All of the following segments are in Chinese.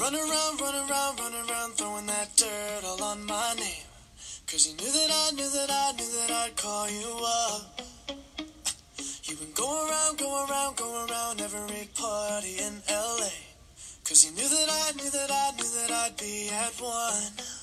Run around, run around, run around, throwing that dirt all on my name. Cause you knew that I knew that I knew that I'd call you up. You've been going around, go around, go around every party in LA. Cause you knew that I knew that I knew that I'd be at one.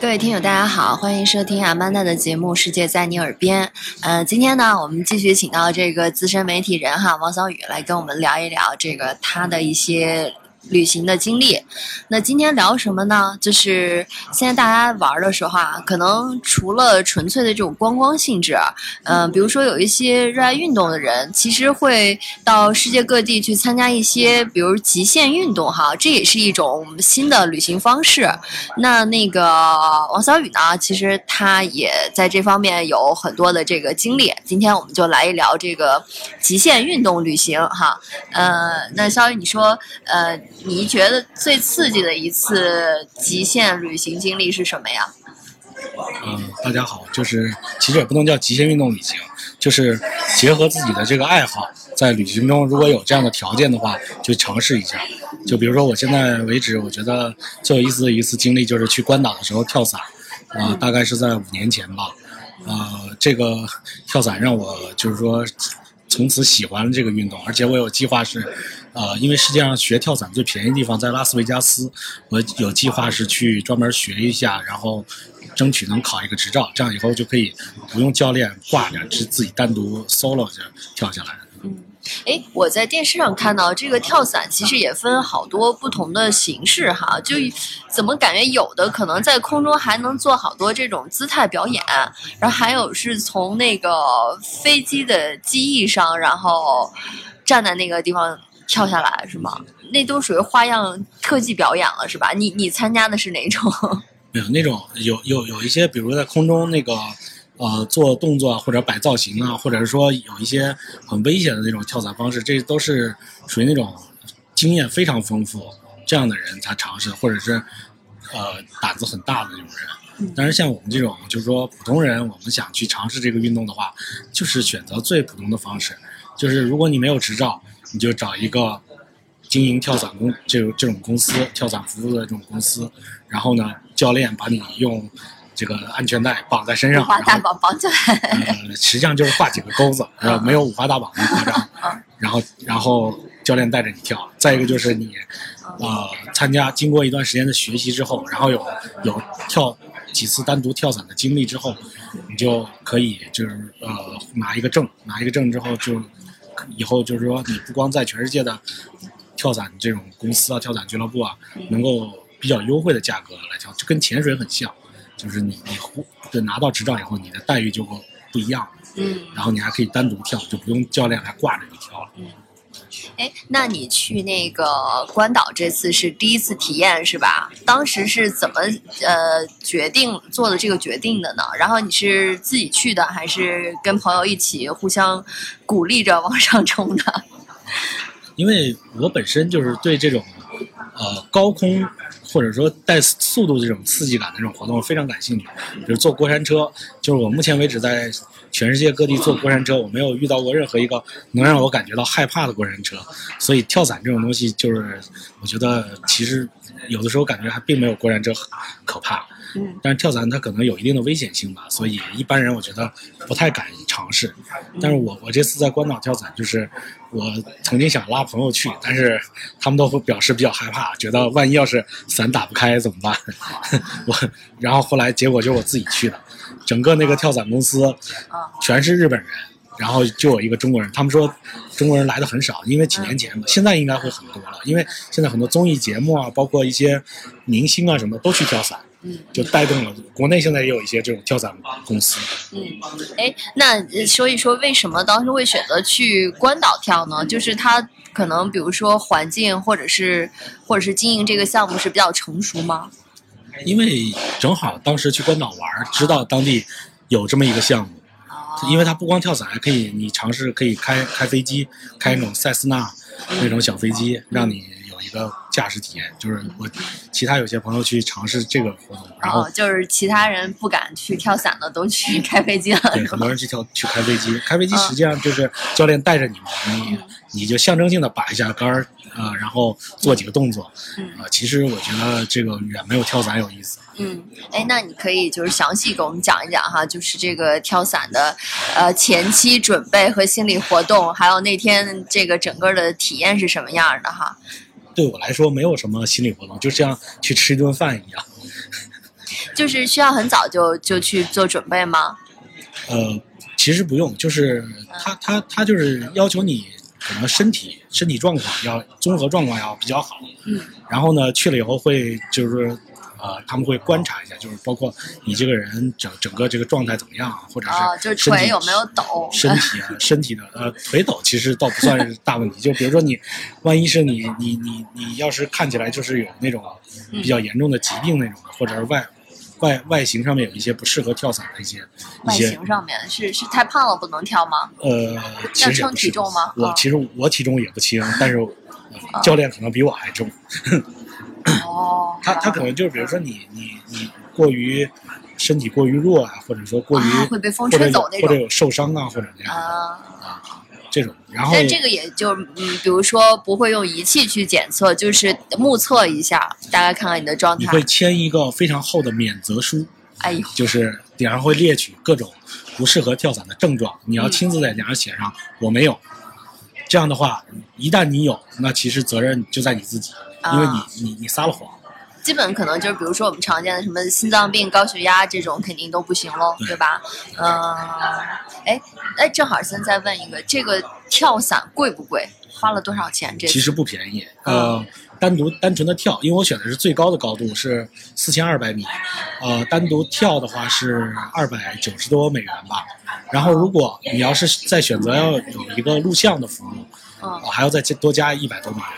各位听友，大家好，欢迎收听阿曼达的节目《世界在你耳边》。嗯，今天呢，我们继续请到这个资深媒体人哈王小雨来跟我们聊一聊这个他的一些旅行的经历。那今天聊什么呢？就是现在大家玩的时候啊，可能除了纯粹的这种观光性质，嗯、比如说有一些热爱运动的人，其实会到世界各地去参加一些，比如极限运动哈，这也是一种新的旅行方式。那那个王小雨呢，其实他也在这方面有很多的这个经历。今天我们就来一聊这个极限运动旅行哈。呃，那小雨，你说，呃，你觉得最刺激的一次极限旅行经历是什么呀？嗯，大家好，就是其实也不能叫极限运动旅行，就是结合自己的这个爱好，在旅行中如果有这样的条件的话，就尝试一下。就比如说我现在为止，我觉得最有意思的一次经历就是去关岛的时候跳伞，啊、大概是在五年前吧。呃，这个跳伞让我就是说从此喜欢了这个运动，而且我有计划是，呃，因为世界上学跳伞最便宜的地方在拉斯维加斯，我有计划是去专门学一下，然后争取能考一个执照，这样以后就可以不用教练挂着，是自己单独 solo 着跳下来。诶，我在电视上看到这个跳伞，其实也分好多不同的形式哈。就怎么感觉有的可能在空中还能做好多这种姿态表演，然后还有是从那个飞机的机翼上，然后站在那个地方跳下来，是吗？那都属于花样特技表演了，是吧？你你参加的是哪种？没有那种有有有一些，比如在空中那个呃做动作啊，或者摆造型啊，或者是说有一些很危险的那种跳伞方式，这都是属于那种经验非常丰富这样的人才尝试，或者是呃胆子很大的那种人。但是像我们这种就是说普通人，我们想去尝试这个运动的话，就是选择最普通的方式，就是如果你没有执照，你就找一个经营跳伞公这种这种公司，跳伞服务的这种公司，然后呢，教练把你用这个安全带绑在身上，五花大绑绑起来。呃，实际上就是画几个钩子，呃，没有五花大绑那么夸张。然后，然后教练带着你跳。再一个就是你，呃，参加经过一段时间的学习之后，然后有有跳几次单独跳伞的经历之后，你就可以就是呃拿一个证，拿一个证之后就以后就是说你不光在全世界的跳伞这种公司啊、跳伞俱乐部啊，能够比较优惠的价格来跳，就跟潜水很像，就是你你呼就拿到执照以后，你的待遇就会不一样，嗯。然后你还可以单独跳，就不用教练来挂着你跳了。嗯哎，那你去那个关岛这次是第一次体验是吧？当时是怎么呃决定做的这个决定的呢？然后你是自己去的，还是跟朋友一起互相鼓励着往上冲的？因为我本身就是对这种呃高空或者说带速度这种刺激感的这种活动非常感兴趣，比如坐过山车，就是我目前为止在全世界各地坐过山车，我没有遇到过任何一个能让我感觉到害怕的过山车，所以跳伞这种东西，就是我觉得其实有的时候感觉还并没有过山车可怕。嗯，但是跳伞它可能有一定的危险性吧，所以一般人我觉得不太敢尝试。但是我我这次在关岛跳伞，就是我曾经想拉朋友去，但是他们都会表示比较害怕，觉得万一要是伞打不开怎么办？我然后后来结果就是我自己去的，整个那个跳伞公司全是日本人。然后就有一个中国人，他们说中国人来的很少，因为几年前嘛，现在应该会很多了，因为现在很多综艺节目啊，包括一些明星啊什么都去跳伞，嗯，就带动了国内现在也有一些这种跳伞公司。嗯，哎，那呃说一说为什么当时会选择去关岛跳呢？就是它可能比如说环境，或者是或者是经营这个项目是比较成熟吗？因为正好当时去关岛玩儿，知道当地有这么一个项目，因为它不光跳伞，还可以你尝试可以开开飞机，开那种塞斯纳那种小飞机，让你有一个驾驶体验，就是我其他有些朋友去尝试这个活动，然后哦，就是其他人不敢去跳伞的都去开飞机了，对，很多人去跳去开飞机，开飞机嗯。实际上就是教练带着你嘛，你你就象征性的把一下杆儿啊、然后做几个动作，嗯。啊、其实我觉得这个远没有跳伞有意思。嗯，哎，那你可以就是详细给我们讲一讲哈，就是这个跳伞的呃前期准备和心理活动，还有那天这个整个的体验是什么样的哈？对我来说，没有什么心理活动，就像去吃一顿饭一样。就是需要很早就就去做准备吗？呃，其实不用，就是他他他就是要求你可能身体身体状况要综合状况要比较好，嗯，然后呢去了以后会就是呃他们会观察一下，就是包括你这个人整整个这个状态怎么样，或者是啊，就是腿有没有抖？身体啊，身体的呃腿抖其实倒不算是大问题。就比如说你，万一是你你你你要是看起来就是有那种比较严重的疾病那种的，或者是外外外形上面有一些不适合跳伞的一些外形上面是是太胖了不能跳吗？呃，要称体重吗啊我其实我体重也不轻，但是、呃教练可能比我还重。哦，他他可能就是比如说你你你过于身体过于弱啊，或者说过于、啊会被风吹走那种或者有受伤啊，或者这样啊啊。这种。然后但这个也就嗯，比如说不会用仪器去检测，就是目测一下，大概看看你的状态你会。签一个非常厚的免责书，哎呦，就是顶上会列举各种不适合跳伞的症状，你要嗯亲自在顶上写上“我没有”。这样的话，一旦你有，那其实责任就在你自己，因为你啊你你撒了谎。基本可能就是比如说我们常见的什么心脏病、高血压这种肯定都不行喽，对对吧？嗯、哎哎，正好现在问一个，这个跳伞贵不贵？花了多少钱？这次其实不便宜。呃，单独单纯的跳，因为我选的是最高的高度是四千二百米，呃，单独跳的话是二百九十多美元吧。然后如果你要是再选择要有一个录像的服务，嗯我还要再多加一百多美元。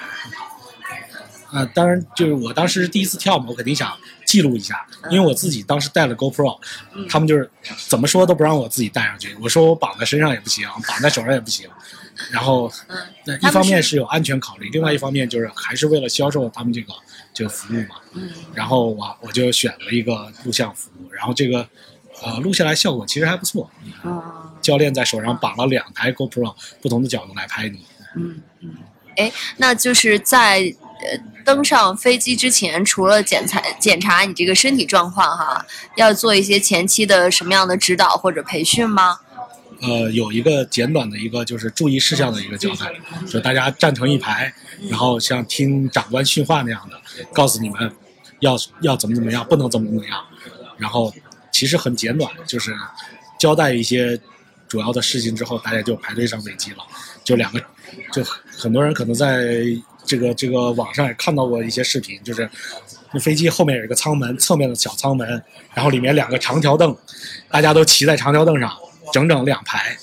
啊、当然，就是我当时是第一次跳嘛，我肯定想记录一下，因为我自己当时带了 GoPro，、嗯他们就是怎么说都不让我自己带上去。我说我绑在身上也不行，绑在手上也不行。然后，嗯一方面是是有安全考虑，另外一方面就是还是为了销售他们这个这个服务嘛。嗯然后我我就选了一个录像服务，然后这个呃录下来效果其实还不错。嗯教练在手上绑了两台 GoPro，不同的角度来拍你。嗯嗯，哎，那就是在呃登上飞机之前，除了检查检查你这个身体状况哈，要做一些前期的什么样的指导或者培训吗？呃，有一个简短的一个就是注意事项的一个交代，就大家站成一排，然后像听长官训话那样的，告诉你们要要怎么怎么样，不能怎么怎么样。然后其实很简短，就是交代一些主要的事情之后，大家就排队上飞机了。就两个，就很多人可能在这个这个网上也看到过一些视频，就是那飞机后面有一个舱门，侧面的小舱门，然后里面两个长条凳，大家都骑在长条凳上，整整两排，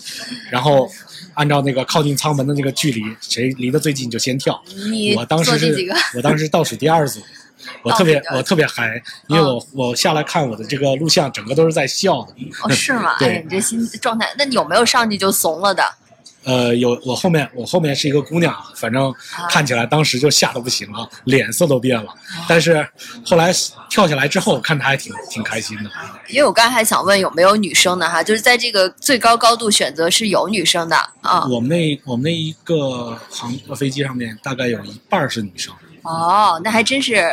然后按照那个靠近舱门的那个距离，谁离得最近就先跳。你我当时是做第几个？，我当时倒数第二组，我特别我特别嗨，因为我我下来看我的这个录像，整个都是在笑的。哦，是吗？对哎，你这心状态，那你有没有上去就怂了的？呃，有我后面我后面是一个姑娘，反正看起来当时就吓得不行了，脸色都变了。但是后来跳下来之后，看她还挺挺开心的。因为我刚才还想问有没有女生的哈，就是在这个最高高度选择是有女生的啊。我们那我们那一个航飞机上面大概有一半儿是女生。哦，那还真是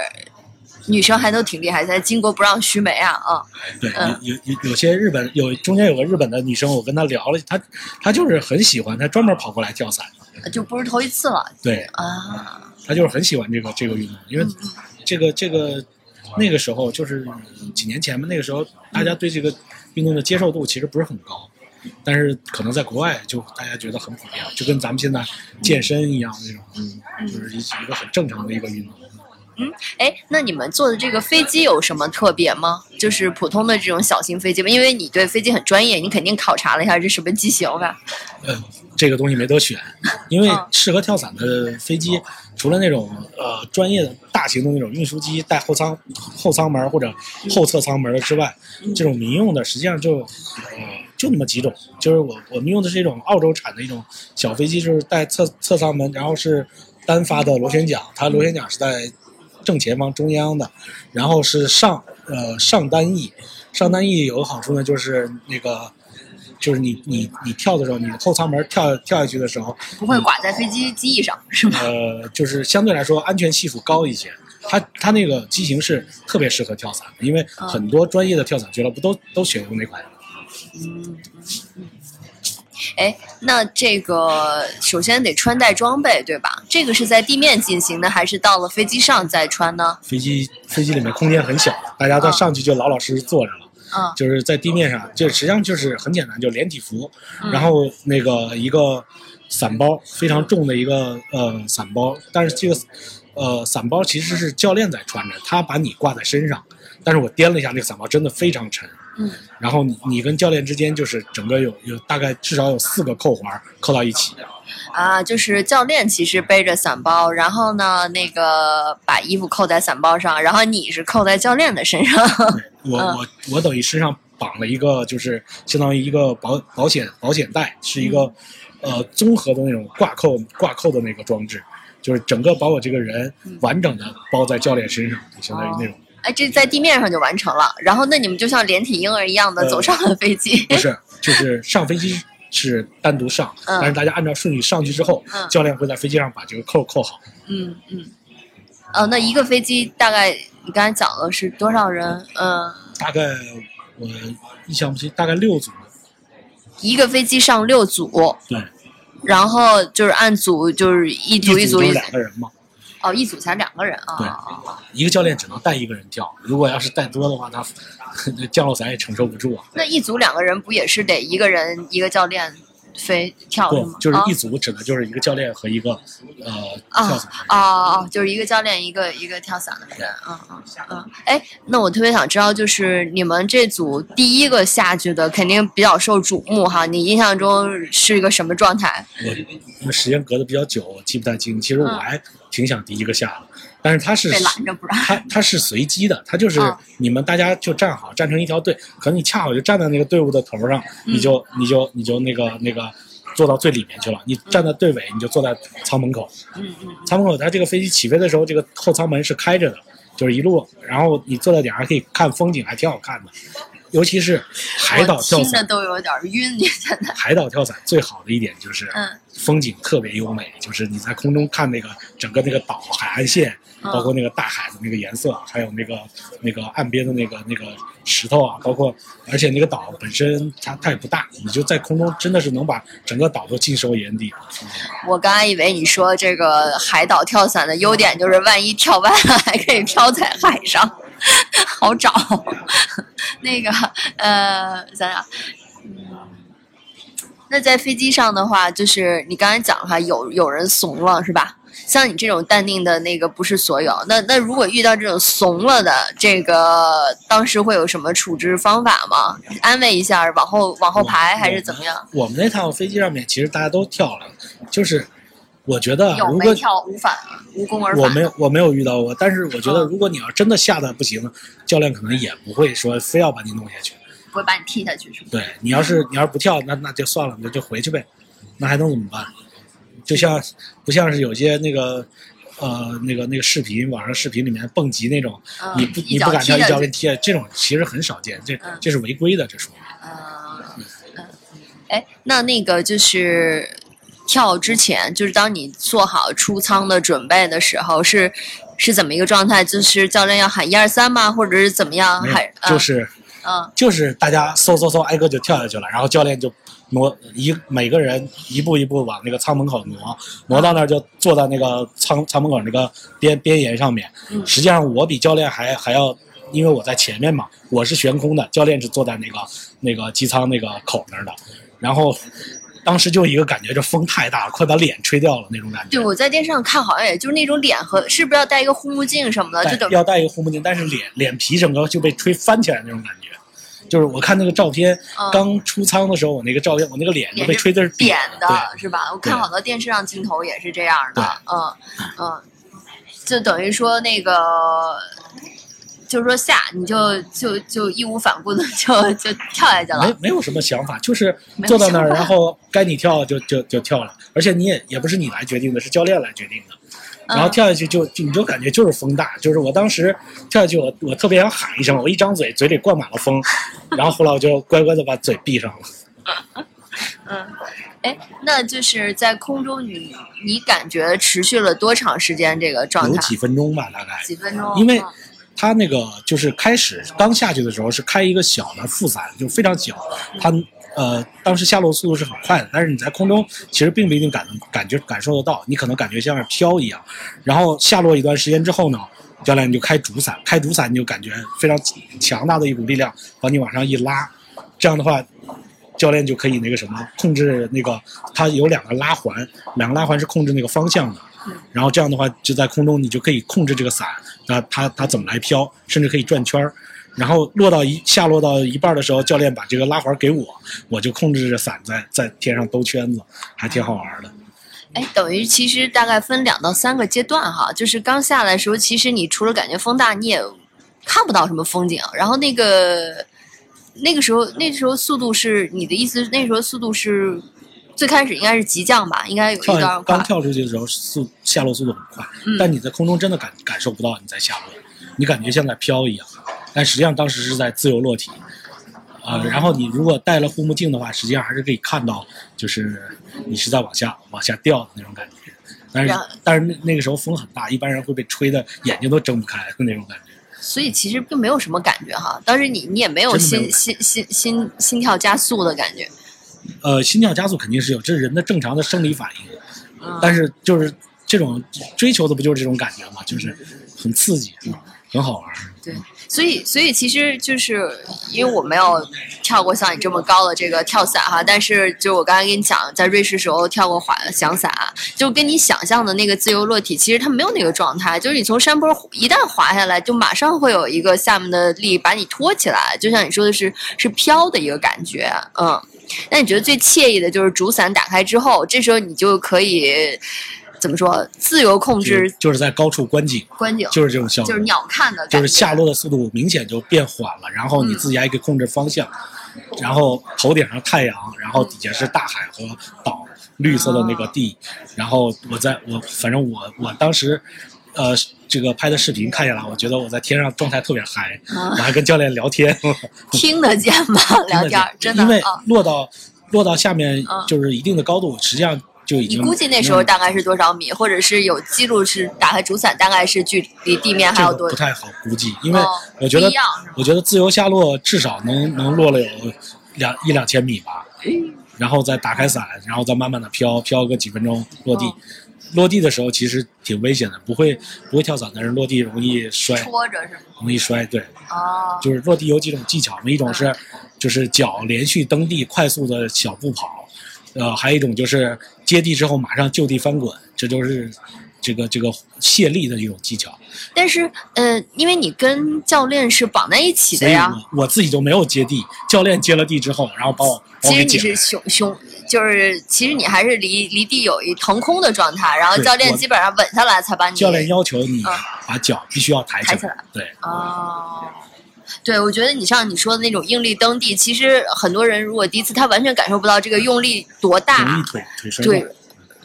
女生还都挺厉害，在巾帼不让须眉啊啊。对，嗯有有有有些日本有中间有个日本的女生，我跟她聊了，她她就是很喜欢，她专门跑过来跳伞。就不是头一次了对，啊。她就是很喜欢这个这个运动，因为这个这个那个时候就是几年前嘛，那个时候大家对这个运动的接受度其实不是很高，但是可能在国外就大家觉得很普遍，就跟咱们现在健身一样那种，嗯，就是一一个很正常的一个运动。哎，那你们坐的这个飞机有什么特别吗？就是普通的这种小型飞机吗？因为你对飞机很专业，你肯定考察了一下这什么机型吧？呃，这个东西没得选，因为嗯适合跳伞的飞机，除了那种呃专业的大型的那种运输机带后舱后舱门或者后侧舱门的之外，这种民用的实际上就呃就那么几种。就是我我们用的是一种澳洲产的一种小飞机，就是带侧侧舱门，然后是单发的螺旋桨，它螺旋桨是在正前方中央的，然后是上呃上单翼，上单翼有个好处呢，就是那个就是你你你跳的时候，你后舱门跳跳下去的时候，不会挂在飞机机翼上是吗？呃，就是相对来说安全系数高一些。它它那个机型是特别适合跳伞的，因为嗯很多专业的跳伞俱乐部都都选用那款。哎，那这个首先得穿戴装备对吧？这个是在地面进行的，还是到了飞机上再穿呢？飞机飞机里面空间很小，大家都嗯上去就老老实实坐着了。嗯就是在地面上，就实际上就是很简单，就连体服，嗯然后那个一个伞包非常重的一个呃伞包，但是这个呃伞包其实是教练在穿着，他把你挂在身上，但是我掂了一下，那个伞包真的非常沉，嗯，然后你你跟教练之间就是整个有有大概至少有四个扣环扣到一起，啊，就是教练其实背着伞包，然后呢，那个把衣服扣在伞包上，然后你是扣在教练的身上。我嗯。我我等于身上绑了一个，就是相当于一个保保险保险带，是一个呃综合的那种挂扣挂扣的那个装置，就是整个把我这个人完整的包在教练身上，就相当于那种。哎，这在地面上就完成了。然后，那你们就像连体婴儿一样的呃走上了飞机。不是，就是上飞机是单独上，嗯但是大家按照顺序上去之后，嗯教练会在飞机上把这个扣扣好。嗯嗯。呃，那一个飞机大概你刚才讲了是多少人？嗯、大概我印象不清，大概六组。一个飞机上六组，对，然后就是按组，就是一组一组一两个人嘛，哦，一组才两个人啊。对一个教练只能带一个人跳，如果要是带多的话，他 降落伞也承受不住啊。那一组两个人不也是得一个人一个教练飞跳是吗？，不就是啊一组指的就是一个教练和一个呃啊跳伞的人。啊啊！就是一个教练，一个一个跳伞的人，嗯嗯嗯。哎，那我特别想知道，就是你们这组第一个下去的，肯定比较受瞩目哈。你印象中是一个什么状态？我因为时间隔得比较久，我记不太清。其实我嗯还挺想第一个下的，但是他是被拦着不让。他他是随机的，他就是嗯你们大家就站好，站成一条队，可能你恰好就站在那个队伍的头上，你就你就你就那个那个坐到最里面去了。你站在队尾，你就坐在舱门口。嗯嗯舱门口，它这个飞机起飞的时候，这个后舱门是开着的，就是一路，然后你坐在顶上还可以看风景，还挺好看的。尤其是海岛我跳伞，听着都有点晕，你现在。海岛跳伞最好的一点就是嗯风景特别优美，就是你在空中看那个整个那个岛海岸线，嗯包括那个大海的那个颜色，还有那个那个岸边的那个那个石头啊，包括而且那个岛本身它它也不大，你就在空中真的是能把整个岛都尽收眼底。我刚才以为你说这个海岛跳伞的优点就是，万一跳歪了还可以飘在海上，好找。那个呃，想想，嗯，那在飞机上的话，就是你刚才讲哈，有有人怂了是吧？像你这种淡定的那个不是所有。那那如果遇到这种怂了的，这个当时会有什么处置方法吗？安慰一下，往后往后排还是怎么样？我们那趟飞机上面其实大家都跳了，就是我觉得有没如果跳无反无功而返？我没有我没有遇到过，但是我觉得嗯如果你要真的吓得不行，教练可能也不会说非要把你弄下去。不会把你踢下去是吧？对你要是你要是不跳，那那就算了，那就回去呗，那还能怎么办？就像不像是有些那个呃那个那个视频，网上视频里面蹦极那种，嗯你不你不敢跳，一脚给你踢下去，这种其实很少见，这嗯这是违规的，这属于。嗯嗯，哎，那那个就是跳之前，就是当你做好出舱的准备的时候，是是怎么一个状态？就是教练要喊一二三吗？或者是怎么样？喊就是嗯就是大家嗖嗖嗖挨个就跳下去了，然后教练就挪一每个人一步一步往那个舱门口挪，挪到那儿就坐在那个舱舱门口那个边边沿上面。嗯实际上我比教练还还要，因为我在前面嘛，我是悬空的，教练是坐在那个那个机舱那个口那儿的，然后当时就一个感觉，这风太大了，快把脸吹掉了那种感觉。对，我在电视上看，好像也就是那种脸和是不是要戴一个护目镜什么的，就等要戴一个护目镜，但是脸脸皮整个就被吹翻起来那种感觉。就是我看那个照片，嗯。刚出舱的时候，我那个照片，我那个脸就被吹的是扁的，是吧？我看好多电视上镜头也是这样的，嗯嗯，就等于说那个，就是说下你就就就义无反顾的就就跳下去了，没没有什么想法，就是坐到那儿，然后该你跳就就就跳了，而且你也也不是你来决定的，是教练来决定的。然后跳下去就就你就感觉就是风大，就是我当时跳下去我我特别想喊一声，我一张嘴嘴里灌满了风，然后后来我就乖乖的把嘴闭上了。嗯，哎，那就是在空中你你感觉持续了多长时间这个状态？有几分钟吧，大概。几分钟？因为嗯它那个就是开始刚下去的时候是开一个小的副伞，就非常小，它呃当时下落速度是很快的，但是你在空中其实并不一定感感觉感受得到，你可能感觉像是飘一样，然后下落一段时间之后呢，教练你就开主伞，开主伞你就感觉非常强大的一股力量把你往上一拉，这样的话。教练就可以那个什么控制那个，它有两个拉环，两个拉环是控制那个方向的，然后这样的话就在空中你就可以控制这个伞，那它它怎么来飘，甚至可以转圈儿。然后落到一下落到一半的时候，教练把这个拉环给我，我就控制着伞在在天上兜圈子，还挺好玩的。哎，等于其实大概分两到三个阶段哈，就是刚下来的时候，其实你除了感觉风大，你也看不到什么风景。然后那个那个时候，那时候速度是你的意思，那时候速度是最开始应该是急降吧，应该有一跳段快刚。跳出去的时候速下落速度很快，嗯但你在空中真的感感受不到你在下落，你感觉像在飘一样，但实际上当时是在自由落体。呃，然后你如果戴了护目镜的话，实际上还是可以看到，就是你是在往下往下掉的那种感觉。但是但是那那个时候风很大，一般人会被吹的眼睛都睁不开的那种感觉。所以其实并没有什么感觉哈，当时你你也没有心心心心心跳加速的感觉。呃，心跳加速肯定是有，这是人的正常的生理反应。嗯但是就是这种追求的不就是这种感觉吗？就是很刺激，很好玩。对，所以所以其实就是因为我没有跳过像你这么高的这个跳伞哈，但是就我刚才跟你讲，在瑞士时候跳过滑翔伞，就跟你想象的那个自由落体，其实它没有那个状态，就是你从山坡一旦滑下来，就马上会有一个下面的力把你托起来，就像你说的是是飘的一个感觉，嗯。那你觉得最惬意的就是主伞打开之后，这时候你就可以怎么说自由控制就是就是在高处观景，观景，就是这种效果就是，鸟看的，就是下落的速度明显就变缓了，然后你自己还可以控制方向，然后头顶上太阳，然后底下是大海和岛，绿色的那个地，然后我在我反正我我当时，呃。这个拍的视频看下来，我觉得我在天上状态特别嗨，啊我还跟教练聊天，听得见吗？聊天儿真的因为啊。落到落到下面嗯就是一定的高度，实际上就已你经估计那时候嗯大概是多少米，或者是有记录是打开主伞大概是距离地面还有多这个不？太好估计，因为哦我觉得我觉得自由下落至少能能落了有两一两千米吧，然后再打开伞，然后再慢慢的飘飘个几分钟落地。哦落地的时候其实挺危险的，不会不会跳伞的人落地容易摔，戳着是吗？容易摔。对，哦，就是落地有几种技巧嘛，一种是就是脚连续蹬地，快速的小步跑，呃，还有一种就是接地之后马上就地翻滚，这就是这个这个卸力的一种技巧。但是呃，因为你跟教练是绑在一起的呀，我我自己就没有接地，教练接了地之后，然后把我把我其实你是给捡来。胸胸，就是其实你还是离离地有一腾空的状态，然后教练基本上稳下来才把你教练要求你嗯把脚必须要抬起来，抬起来对，哦。对，我觉得你像你说的那种用力蹬地，其实很多人如果第一次，他完全感受不到这个用力多大，容易腿腿摔对。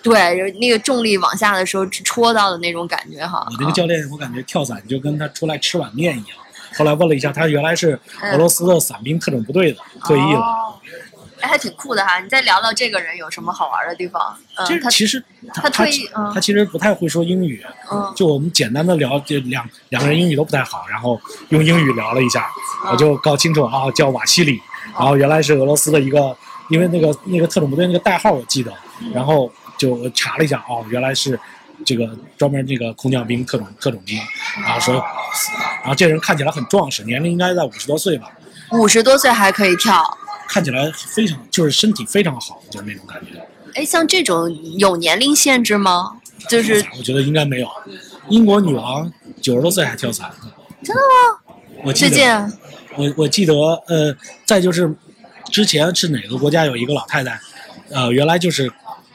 对，那个重力往下的时候戳到的那种感觉哈。我那个教练，我感觉跳伞就跟他出来吃碗面一样。后来问了一下，他原来是俄罗斯的伞兵特种部队的，退役了。哦哎，还挺酷的哈！你再聊聊这个人有什么好玩的地方？嗯，他其实他他他其实不太会说英语，嗯就我们简单的聊，就两两个人英语都不太好，然后用英语聊了一下，我就搞清楚啊，叫瓦西里，然后原来是俄罗斯的一个，因为那个那个特种部队那个代号我记得，然后就查了一下，哦，原来是这个专门这个空降兵特种特种兵，然后说，然后这人看起来很壮实，年龄应该在五十多岁吧，五十多岁还可以跳。看起来非常就是身体非常好，就是那种感觉。哎，像这种有年龄限制吗？就是我觉得应该没有。英国女王九十多岁还跳伞，真的吗？我记得最近我我记得呃，再就是之前是哪个国家有一个老太太，呃，原来就是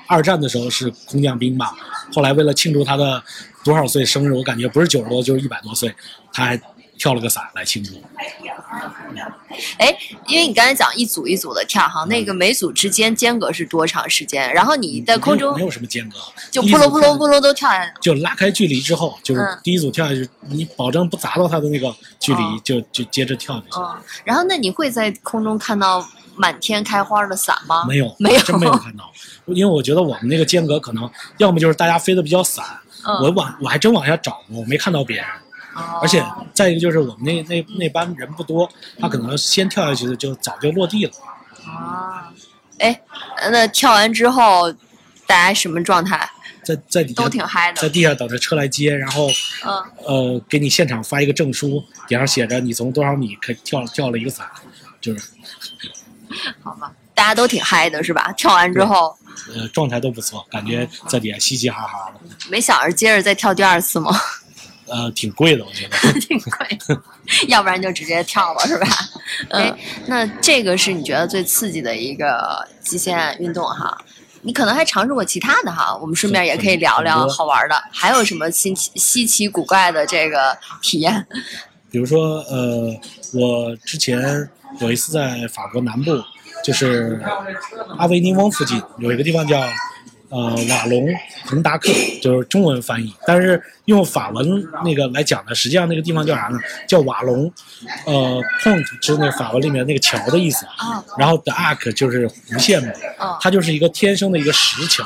二战的时候是空降兵吧，后来为了庆祝她的多少岁生日，我感觉不是九十多就是一百多岁，她还跳了个伞来庆祝。哎，因为你刚才讲一组一组的跳哈，那个每组之间间隔是多长时间？然后你在空中没有什么间隔，就扑隆扑隆扑隆都跳下来。就拉开距离之后，就是嗯第一组跳下去，你保证不砸到他的那个距离，哦就就接着跳就行。嗯，然后那你会在空中看到满天开花的伞吗？没有，没有真没有看到，因为我觉得我们那个间隔可能要么就是大家飞得比较散，嗯我往我还真往下找过，我没看到别人。哦而且再一个就是我们那那那班人不多，他可能先跳下去的就早就落地了。啊，哎，那跳完之后大家什么状态？在在底下都挺嗨的在地下等着车来接，然后嗯，呃给你现场发一个证书，顶上写着你从多少米可跳跳了一个伞，就是 好吧，大家都挺嗨的是吧？跳完之后呃状态都不错，感觉在底下嘻嘻哈哈的，没想着接着再跳第二次吗？呃挺贵的我觉得。挺贵，要不然就直接跳了是吧？哎，那这个是你觉得最刺激的一个极限运动哈？你可能还尝试过其他的哈，我们顺便也可以聊聊好玩的，还有什么新奇稀奇古怪的这个体验？比如说，呃，我之前有一次在法国南部，就是阿维尼翁附近有一个地方叫呃瓦隆彭达克，就是中文翻译，但是用法文那个来讲呢，实际上那个地方叫啥呢？叫瓦隆，呃，pont 是那法文里面那个桥的意思，啊然后 the arc 就是弧线嘛，嗯它就是一个天生的一个石桥，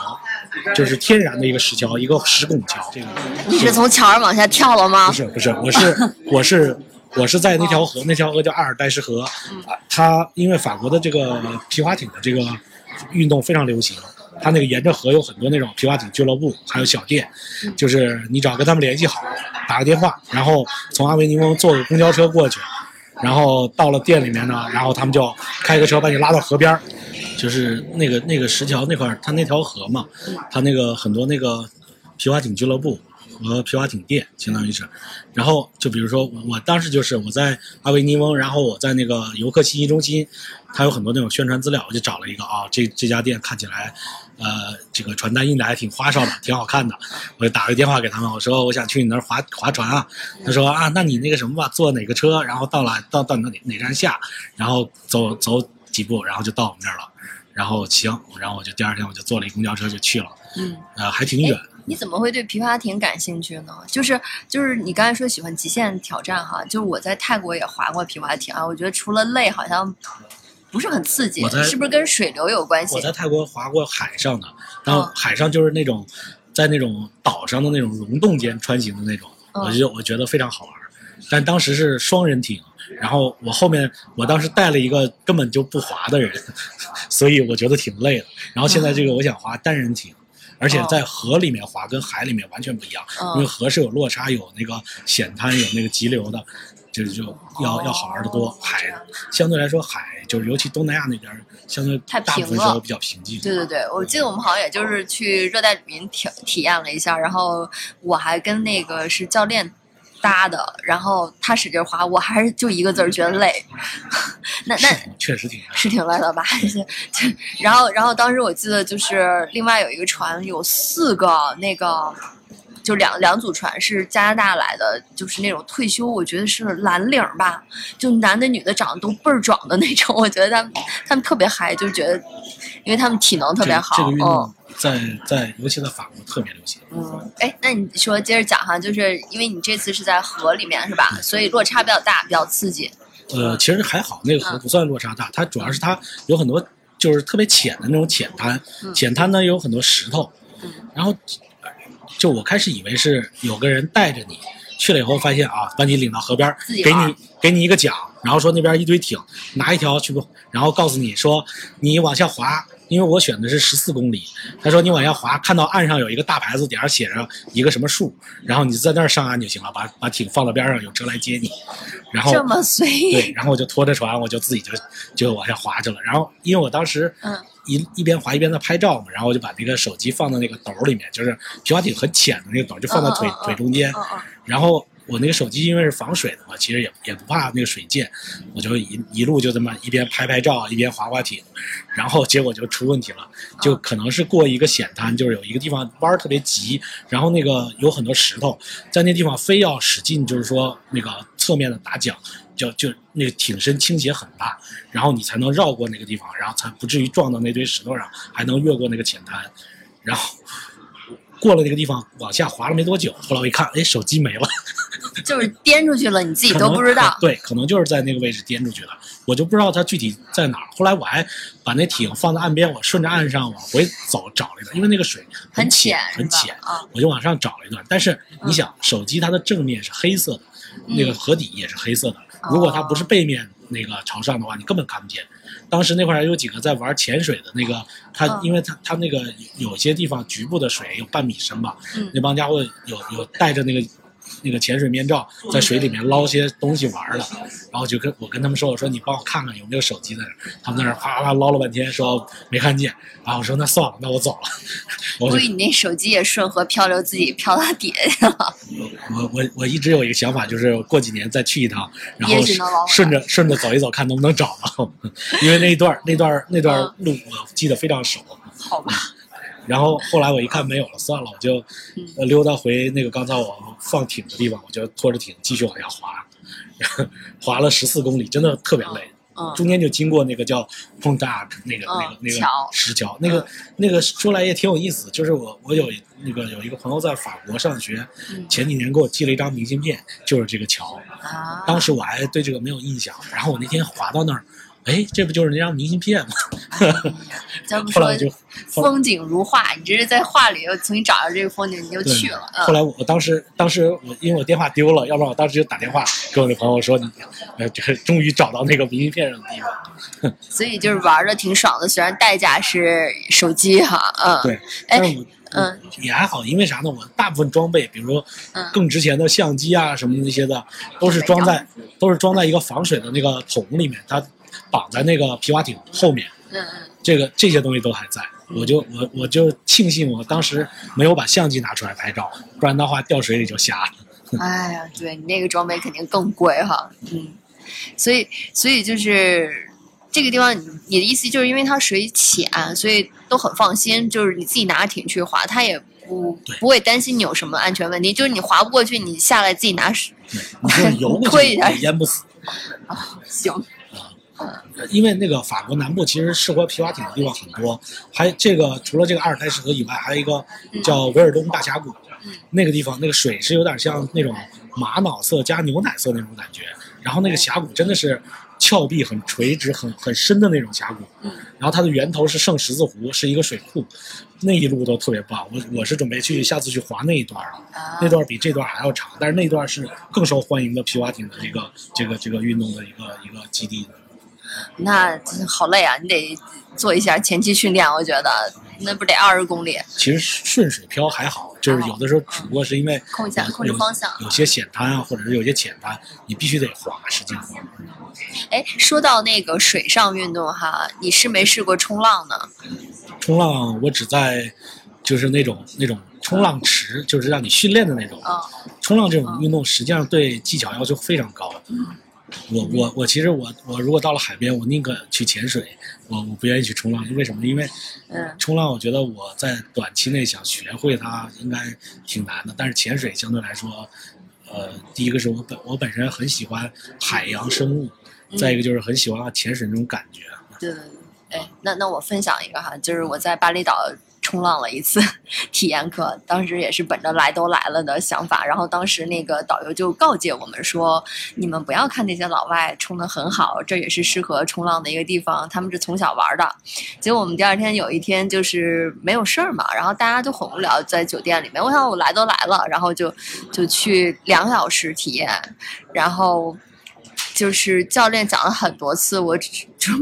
就是天然的一个石桥，一个石拱桥，这个。你是从桥上往下跳了吗不？是不是，我是 我是我是在那条河，那条河叫阿尔代什河，啊，它因为法国的这个皮划艇的这个运动非常流行，它那个沿着河有很多那种皮划艇俱乐部，还有小店，就是你只要跟他们联系好，打个电话，然后从阿维尼翁坐个公交车过去，然后到了店里面呢，然后他们就开个车把你拉到河边儿。就是那个那个石桥那块儿，它那条河嘛，它那个很多那个皮划艇俱乐部和皮划艇店，相当于是。然后就比如说我我当时就是我在阿维尼翁，然后我在那个游客信息中心，它有很多那种宣传资料，我就找了一个啊，这这家店看起来，呃，这个传单印的还挺花哨的，挺好看的。我就打个电话给他们，我说我想去你那儿划划船啊。他说啊，那你那个什么吧，坐哪个车，然后到了到到哪哪站下，然后走走几步，然后就到我们那儿了。然后行，然后我就第二天我就坐了一公交车就去了，嗯，呃，还挺远。你怎么会对皮划艇感兴趣呢？就是就是你刚才说喜欢极限挑战哈，就是我在泰国也划过皮划艇啊，我觉得除了累，好像不是很刺激是不是跟水流有关系我？在泰国划过海上的，然后嗯海上就是那种在那种岛上的那种溶洞间穿行的那种，嗯我就我觉得非常好玩。但当时是双人艇，然后我后面我当时带了一个根本就不滑的人，所以我觉得挺累的。然后现在这个我想滑单人艇。而且在河里面滑跟海里面完全不一样，嗯因为河是有落差、有那个险滩、有那个急流的，就是就要要好玩的多。海相对来说，海就是尤其东南亚那边儿，相对太大部分时候比较平静。对对对，我记得我们好像也就是去热带雨林体体验了一下，然后我还跟那个是教练搭的，然后他使劲划，我还是就一个字儿觉得累。那那确实挺。是挺累的吧？就然后，然后当时我记得就是另外有一个船有四个那个，就两两组船是加拿大来的，就是那种退休，我觉得是蓝领儿吧，就男的女的长得都倍儿壮的那种，我觉得他们他们特别嗨，就觉得因为他们体能特别好，嗯动在在尤其在法国特别流行。嗯，哎，那你说接着讲哈，就是因为你这次是在河里面是吧？所以落差比较大，比较刺激。呃，其实还好，那个河不算落差大，它主要是它有很多就是特别浅的那种浅滩，嗯浅滩呢有很多石头，嗯然后就我开始以为是有个人带着你。去了以后发现啊，把你领到河边给你给你一个桨，然后说那边一堆艇，拿一条去不，然后告诉你说你往下滑，因为我选的是十四公里，他说你往下滑，看到岸上有一个大牌子，顶上写着一个什么数，然后你在那儿上岸就行了，把把艇放到边上，有车来接你，然后这么随意，对，然后我就拖着船，我就自己就就往下滑去了。然后因为我当时嗯一一边滑一边在拍照嘛，然后我就把那个手机放到那个斗里面，就是皮划艇很浅的那个斗，就放在腿腿中间。然后我那个手机因为是防水的嘛，其实也也不怕那个水溅，我就一一路就这么一边拍拍照一边划划艇，然后结果就出问题了，就可能是过一个险滩，就是有一个地方弯儿特别急，然后那个有很多石头，在那地方非要使劲，就是说那个侧侧面的打桨，就就那个艇身倾斜很大，然后你才能绕过那个地方，然后才不至于撞到那堆石头上，还能越过那个浅滩，然后过了那个地方往下滑了没多久，后来我一看，哎，手机没了。就是颠出去了，你自己都不知道。对，可能就是在那个位置颠出去了，我就不知道它具体在哪儿。后来我还把那艇放在岸边，我顺着岸上往回走找了一段，因为那个水很浅很浅，啊我就往上找了一段。但是你想，手机它的正面是黑色的，那个河底也是黑色的，如果它不是背面那个朝上的话，你根本看不见。当时那块儿有几个在玩潜水的那个，他嗯。因为他他那个有些地方局部的水有半米深吧，嗯。那帮家伙有有带着那个那个潜水面罩在水里面捞些东西玩儿的，然后就跟我跟他们说，我说你帮我看看有没有手机在那儿，他们在那儿哗哗哗捞了半天，说没看见，然后我说那算了，那我走了，我估计你那手机也顺河漂流，自己漂到底下去了。我我我一直有一个想法，就是过几年再去一趟，然后顺着顺着走一走，看能不能找到，因为那一段那段那段路我记得非常熟。好吧，然后后来我一看没有了，算了，我就溜达回那个刚才我放艇的地方，我就拖着艇继续往下滑，滑了十四公里，真的特别累。嗯中间就经过那个叫 Point Dark 那个、那个嗯那个石桥，那个、那个说来也挺有意思，就是我我有那个有一个朋友在法国上学，嗯前几年给我寄了一张明信片，就是这个桥。啊，当时我还对这个没有印象，然后我那天滑到那儿，哎，这不就是那张明信片吗？咱们说后来就风景如画，你这是在画里又重新找到这个风景，你就去了。嗯后来我我当时当时我因为我电话丢了，要不然我当时就打电话跟我那朋友说你，呃，这个终于找到那个明信片上的地方。所以就是玩的挺爽的，虽然代价是手机哈，嗯，对，哎但是我嗯也还好，因为啥呢？我大部分装备，比如说嗯更值钱的相机啊什么那些的，都是装在都是装在一个防水的那个桶里面，它绑在那个皮划艇后面。嗯嗯，这个这些东西都还在，我就我我就庆幸我当时没有把相机拿出来拍照，不然的话掉水里就瞎了。哎呀，对你那个装备肯定更贵哈，嗯，所以所以就是这个地方，你你的意思就是因为它水浅，所以都很放心，就是你自己拿着艇去划，它也不不会担心你有什么安全问题，就是你划不过去，你下来自己拿水，对，你 就游过去淹不死。啊行，因为那个法国南部其实适合皮划艇的地方很多，还这个除了这个阿尔泰什河以外，还有一个叫维尔东大峡谷，那个地方那个水是有点像那种玛瑙色加牛奶色那种感觉，然后那个峡谷真的是峭壁很垂直、很很深的那种峡谷，然后它的源头是圣十字湖，是一个水库，那一路都特别棒。我我是准备去下次去划那一段了，啊那段比这段还要长，但是那段是更受欢迎的皮划艇的这个这个这个运动的一个一个基地。那好累啊，你得做一下前期训练，我觉得那不得二十公里，其实顺水漂还好，就是有的时候只不过是因为控一下有控制方向有有些险滩啊，或者是有些浅滩，你必须得滑，使劲滑。哎，说到那个水上运动哈，你试没试过冲浪呢？冲浪我只在就是那种那种冲浪池，就是让你训练的那种。啊，冲浪这种运动实际上对技巧要求非常高。我我我其实我我如果到了海边，我宁可去潜水，我我不愿意去冲浪，为什么？因为嗯冲浪我觉得我在短期内想学会它应该挺难的，但是潜水相对来说，呃，第一个是我本我本身很喜欢海洋生物，再一个就是很喜欢潜水那种感觉。对对对，哎，那那我分享一个哈，就是我在巴厘岛冲浪了一次体验课，当时也是本着来都来了的想法，然后当时那个导游就告诫我们说，你们不要看那些老外冲得很好，这也是适合冲浪的一个地方，他们是从小玩的。结果我们第二天有一天就是没有事儿嘛，然后大家都很无聊，在酒店里面，我想我来都来了，然后就就去两小时体验，然后。就是教练讲了很多次，我就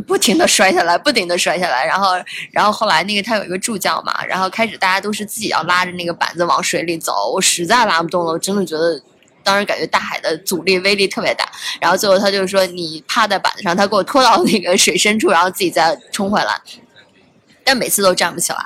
不停的摔下来，不停的摔下来，然后，然后后来那个他有一个助教嘛，然后开始大家都是自己要拉着那个板子往水里走，我实在拉不动了，我真的觉得。当时感觉大海的阻力威力特别大，然后最后他就说你趴在板子上，他给我拖到那个水深处，然后自己再冲回来。但每次都站不起来。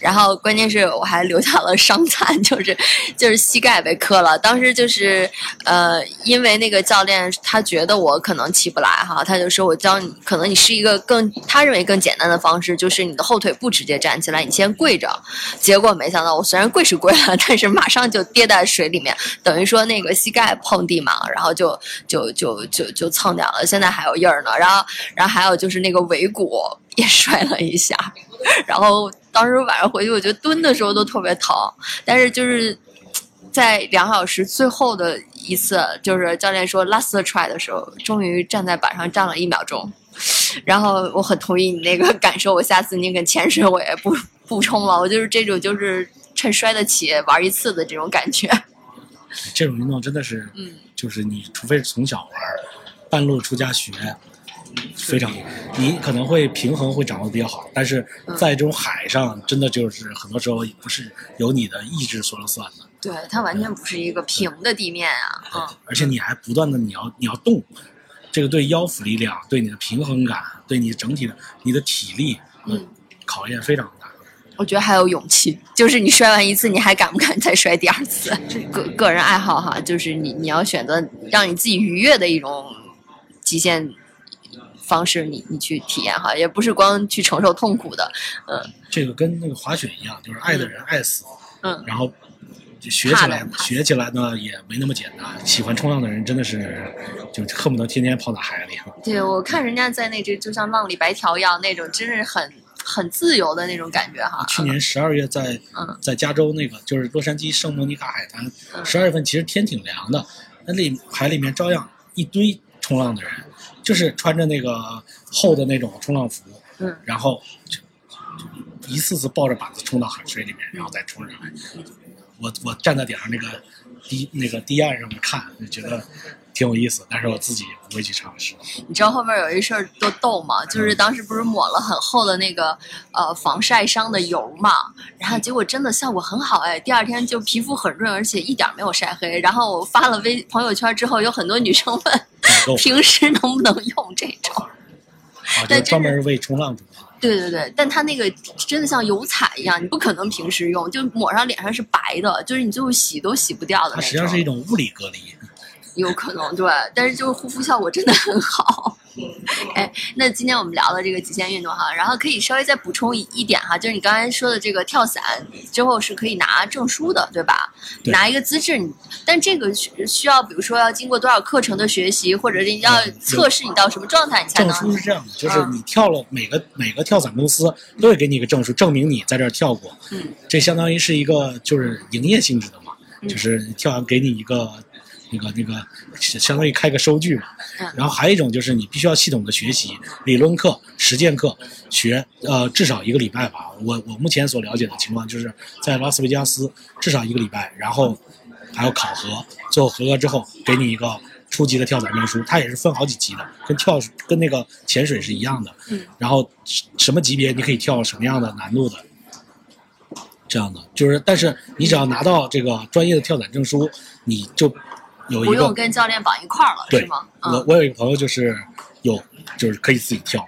然后关键是我还留下了伤残，就是就是膝盖被磕了。当时就是呃，因为那个教练他觉得我可能起不来哈，他就说我教你，可能你是一个更他认为更简单的方式，就是你的后腿不直接站起来，你先跪着。结果没想到我虽然跪是跪了，但是马上就跌在水里面，等于说那个膝盖碰地嘛，然后就就就就就蹭掉了，现在还有印儿呢。然后然后还有就是那个尾骨也摔了一下，然后当时晚上回去，我觉得蹲的时候都特别疼，但是就是在两小时最后的一次，就是教练说 last try 的时候，终于站在板上站了一秒钟。然后我很同意你那个感受，我下次宁肯潜水我也不不冲了，我就是这种就是趁摔得起玩一次的这种感觉。这种运动真的是，嗯，就是你除非是从小玩，半路出家学，非常，你可能会平衡会掌握的比较好，但是在这种海上，真的就是很多时候不是由你的意志说了算的，对，它完全不是一个平的地面啊，嗯，而且你还不断的你要你要动，这个对腰腹力量、对你的平衡感、对你整体的你的体力，嗯，考验非常大。我觉得还有勇气，就是你摔完一次，你还敢不敢再摔第二次？这个个人爱好哈，就是你你要选择让你自己愉悦的一种极限方式，你你去体验哈，也不是光去承受痛苦的，嗯这个跟那个滑雪一样，就是爱的人爱死，嗯，然后就学起来学起来呢也没那么简单。喜欢冲浪的人真的是就恨不得天天泡在海里。对我看人家在那这就像浪里白条一样那种，真是很很自由的那种感觉哈。去年十二月在嗯在加州那个就是洛杉矶圣莫尼卡海滩，嗯十二月份其实天挺凉的，那里海里面照样一堆冲浪的人，就是穿着那个厚的那种冲浪服，嗯然后就就一次次抱着板子冲到海水里面，然后再冲上来。我我站在顶上那个堤那个堤岸上面看，就觉得挺有意思，但是我自己不会去尝试。你知道后面有一事儿多逗吗？就是当时不是抹了很厚的那个呃防晒伤的油嘛，然后结果真的效果很好哎，第二天就皮肤很润，而且一点儿没有晒黑。然后我发了微朋友圈之后，有很多女生问够 平时能不能用这种？啊，就但真是专门为冲浪准备。对对对，但它那个真的像油彩一样，你不可能平时用，就抹上脸上是白的，就是你最后洗都洗不掉的那种。它实际上是一种物理隔离。有可能对，但是就是护肤效果真的很好。哎，那今天我们聊了这个极限运动哈，然后可以稍微再补充一一点哈，就是你刚才说的这个跳伞之后是可以拿证书的，对吧？对拿一个资质，你但这个需需要比如说要经过多少课程的学习，或者是你要嗯测试你到什么状态你才能证书是这样的，就是嗯你跳了每个每个跳伞公司都会给你一个证书，证明你在这儿跳过。嗯，这相当于是一个就是营业性质的嘛，嗯就是跳完给你一个那个那个相当于开个收据嘛。嗯然后还有一种就是你必须要系统的学习理论课、实践课，学呃至少一个礼拜吧。我我目前所了解的情况就是在拉斯维加斯至少一个礼拜，然后还要考核，最后合格之后给你一个初级的跳伞证书，它也是分好几级的，跟跳跟那个潜水是一样的。嗯，然后什么级别你可以跳什么样的难度的，这样的就是，但是你只要拿到这个专业的跳伞证书，你就有一不用跟教练绑一块儿了，对是吗？我嗯，我有一个朋友就是有就是可以自己跳，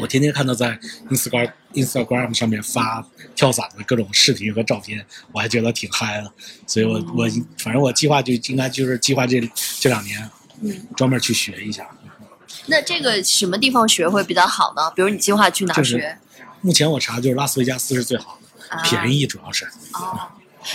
我天天看到在 Instagram Instagram 上面发跳伞的各种视频和照片，我还觉得挺嗨的，所以我嗯我反正我计划就应该就是计划这这两年嗯，专门去学一下。那这个什么地方学会比较好呢？比如你计划去哪儿就是学？目前我查就是拉斯维加斯是最好的，啊便宜主要是。哦，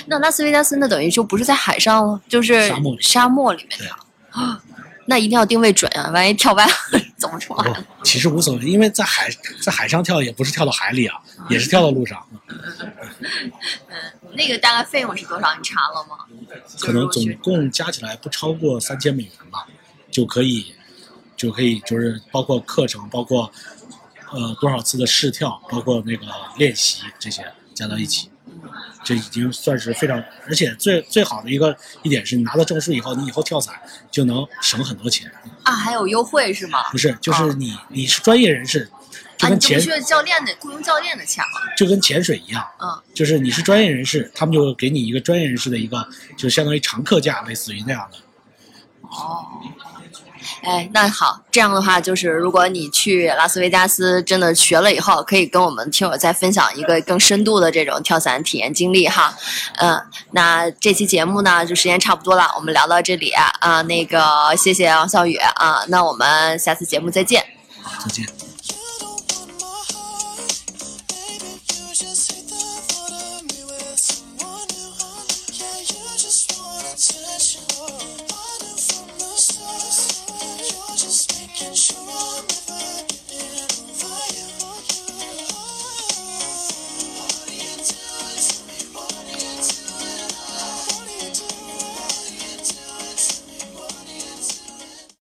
那拉斯维加斯那等于就不是在海上了，就是沙漠里沙漠里面对的啊。那一定要定位准啊，万一跳歪了怎么出来？，其实无所谓，因为在海在海上跳也不是跳到海里啊，也是跳到路上，嗯那个大概费用是多少？你查了吗？可能总共加起来不超过三千美元吧，就可以就可以就是包括课程，包括呃多少次的试跳，包括那个练习这些加到一起，这已经算是非常，而且最最好的一个一点是你拿到证书以后，你以后跳伞就能省很多钱，啊，还有优惠是吗？不是就是你你是专业人士，就啊，跟潜你就不需要教练的雇佣教练的钱了。就跟潜水一样。嗯就是你是专业人士，他们就给你一个专业人士的一个，就相当于常客价，类似于那样的。哦，哎，那好，这样的话就是，如果你去拉斯维加斯真的学了以后，可以跟我们听友再分享一个更深度的这种跳伞体验经历哈。嗯，那这期节目呢，就时间差不多了，我们聊到这里啊、那个谢谢王笑宇啊，那我们下次节目再见。好再见。